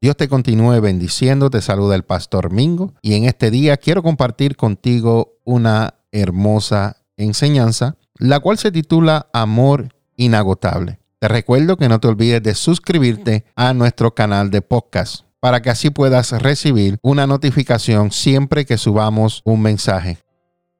Dios te continúe bendiciendo, te saluda el pastor Mingo y en este día quiero compartir contigo una hermosa enseñanza, la cual se titula Amor inagotable. Te recuerdo que no te olvides de suscribirte a nuestro canal de podcast para que así puedas recibir una notificación siempre que subamos un mensaje.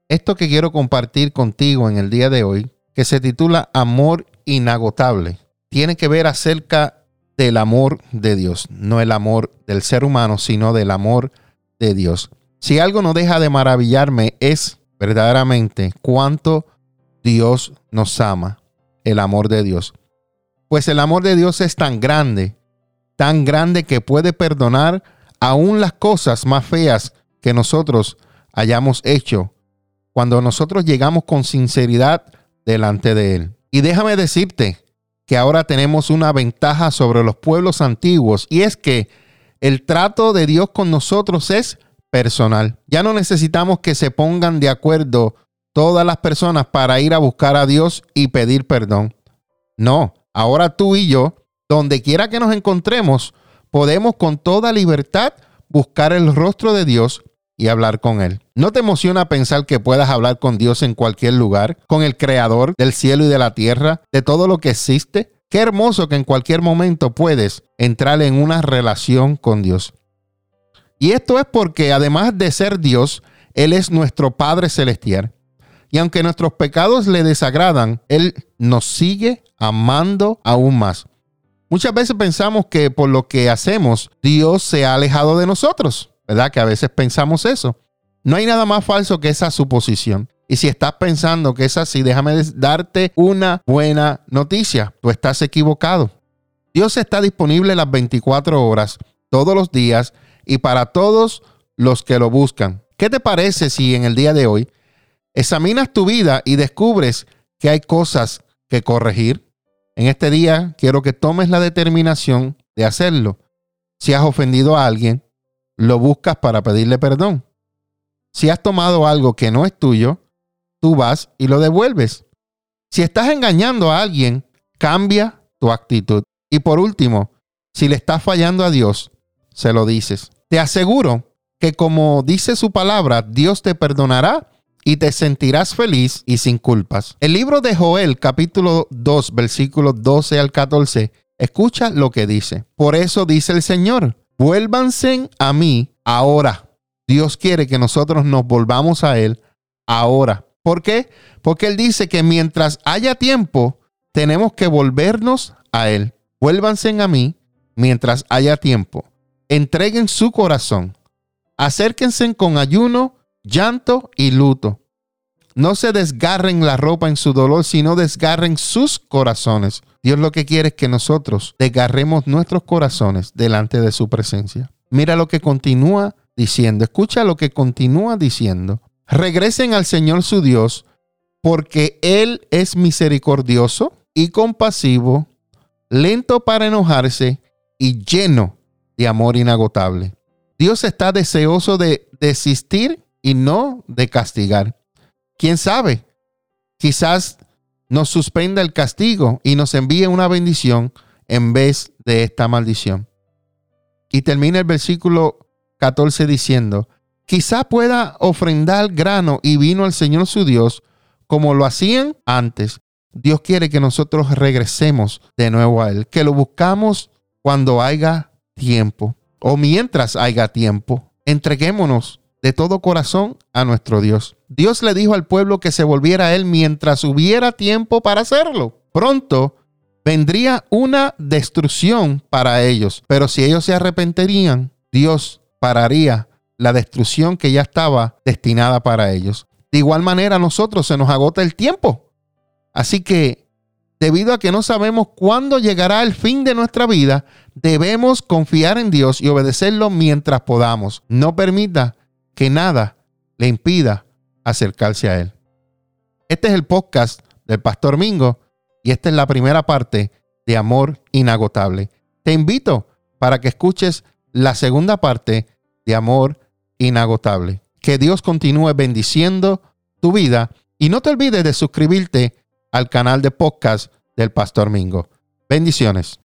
Esto que quiero compartir contigo en el día de hoy, que se titula Amor inagotable, tiene que ver acerca del amor de Dios, no el amor del ser humano, sino del amor de Dios. Si algo no deja de maravillarme es verdaderamente cuánto Dios nos ama, el amor de Dios. Pues el amor de Dios es tan grande, tan grande que puede perdonar aún las cosas más feas que nosotros hayamos hecho cuando nosotros llegamos con sinceridad delante de Él. Y déjame decirte, que ahora tenemos una ventaja sobre los pueblos antiguos y es que el trato de Dios con nosotros es personal. Ya no necesitamos que se pongan de acuerdo todas las personas para ir a buscar a Dios y pedir perdón. No, ahora tú y yo, donde quiera que nos encontremos, podemos con toda libertad buscar el rostro de Dios y hablar con Él. ¿No te emociona pensar que puedas hablar con Dios en cualquier lugar, con el Creador del cielo y de la tierra, de todo lo que existe? Qué hermoso que en cualquier momento puedes entrar en una relación con Dios. Y esto es porque además de ser Dios, Él es nuestro Padre Celestial. Y aunque nuestros pecados le desagradan, Él nos sigue amando aún más. Muchas veces pensamos que por lo que hacemos, Dios se ha alejado de nosotros. ¿Verdad? Que a veces pensamos eso. No hay nada más falso que esa suposición. Y si estás pensando que es así, déjame darte una buena noticia. Tú estás equivocado. Dios está disponible las 24 horas, todos los días y para todos los que lo buscan. ¿Qué te parece si en el día de hoy examinas tu vida y descubres que hay cosas que corregir? En este día quiero que tomes la determinación de hacerlo. Si has ofendido a alguien, lo buscas para pedirle perdón. Si has tomado algo que no es tuyo, tú vas y lo devuelves. Si estás engañando a alguien, cambia tu actitud. Y por último, si le estás fallando a Dios, se lo dices. Te aseguro que como dice su palabra, Dios te perdonará y te sentirás feliz y sin culpas. El libro de Joel, capítulo 2, versículos 12 al 14, escucha lo que dice. Por eso dice el Señor, vuélvanse a mí ahora. Dios quiere que nosotros nos volvamos a Él ahora. ¿Por qué? Porque Él dice que mientras haya tiempo, tenemos que volvernos a Él. Vuélvanse a mí mientras haya tiempo. Entreguen su corazón. Acérquense con ayuno, llanto y luto. No se desgarren la ropa en su dolor, sino desgarren sus corazones. Dios lo que quiere es que nosotros desgarremos nuestros corazones delante de su presencia. Mira lo que continúa diciendo, escucha lo que continúa diciendo. Regresen al Señor su Dios, porque Él es misericordioso y compasivo, lento para enojarse y lleno de amor inagotable. Dios está deseoso de desistir y no de castigar. ¿Quién sabe? Quizás nos suspenda el castigo y nos envíe una bendición en vez de esta maldición. Y termina el versículo 14 diciendo, quizá pueda ofrendar grano y vino al Señor su Dios como lo hacían antes. Dios quiere que nosotros regresemos de nuevo a Él, que lo buscamos cuando haya tiempo o mientras haya tiempo. Entreguémonos de todo corazón a nuestro Dios. Dios le dijo al pueblo que se volviera a Él mientras hubiera tiempo para hacerlo. Pronto vendría una destrucción para ellos, pero si ellos se arrepentirían, Dios pararía la destrucción que ya estaba destinada para ellos. De igual manera, a nosotros se nos agota el tiempo. Así que, debido a que no sabemos cuándo llegará el fin de nuestra vida, debemos confiar en Dios y obedecerlo mientras podamos. No permita que nada le impida acercarse a Él. Este es el podcast del Pastor Mingo y esta es la primera parte de Amor Inagotable. Te invito para que escuches la segunda parte de Amor Inagotable. Que Dios continúe bendiciendo tu vida y no te olvides de suscribirte al canal de podcast del Pastor Mingo. Bendiciones.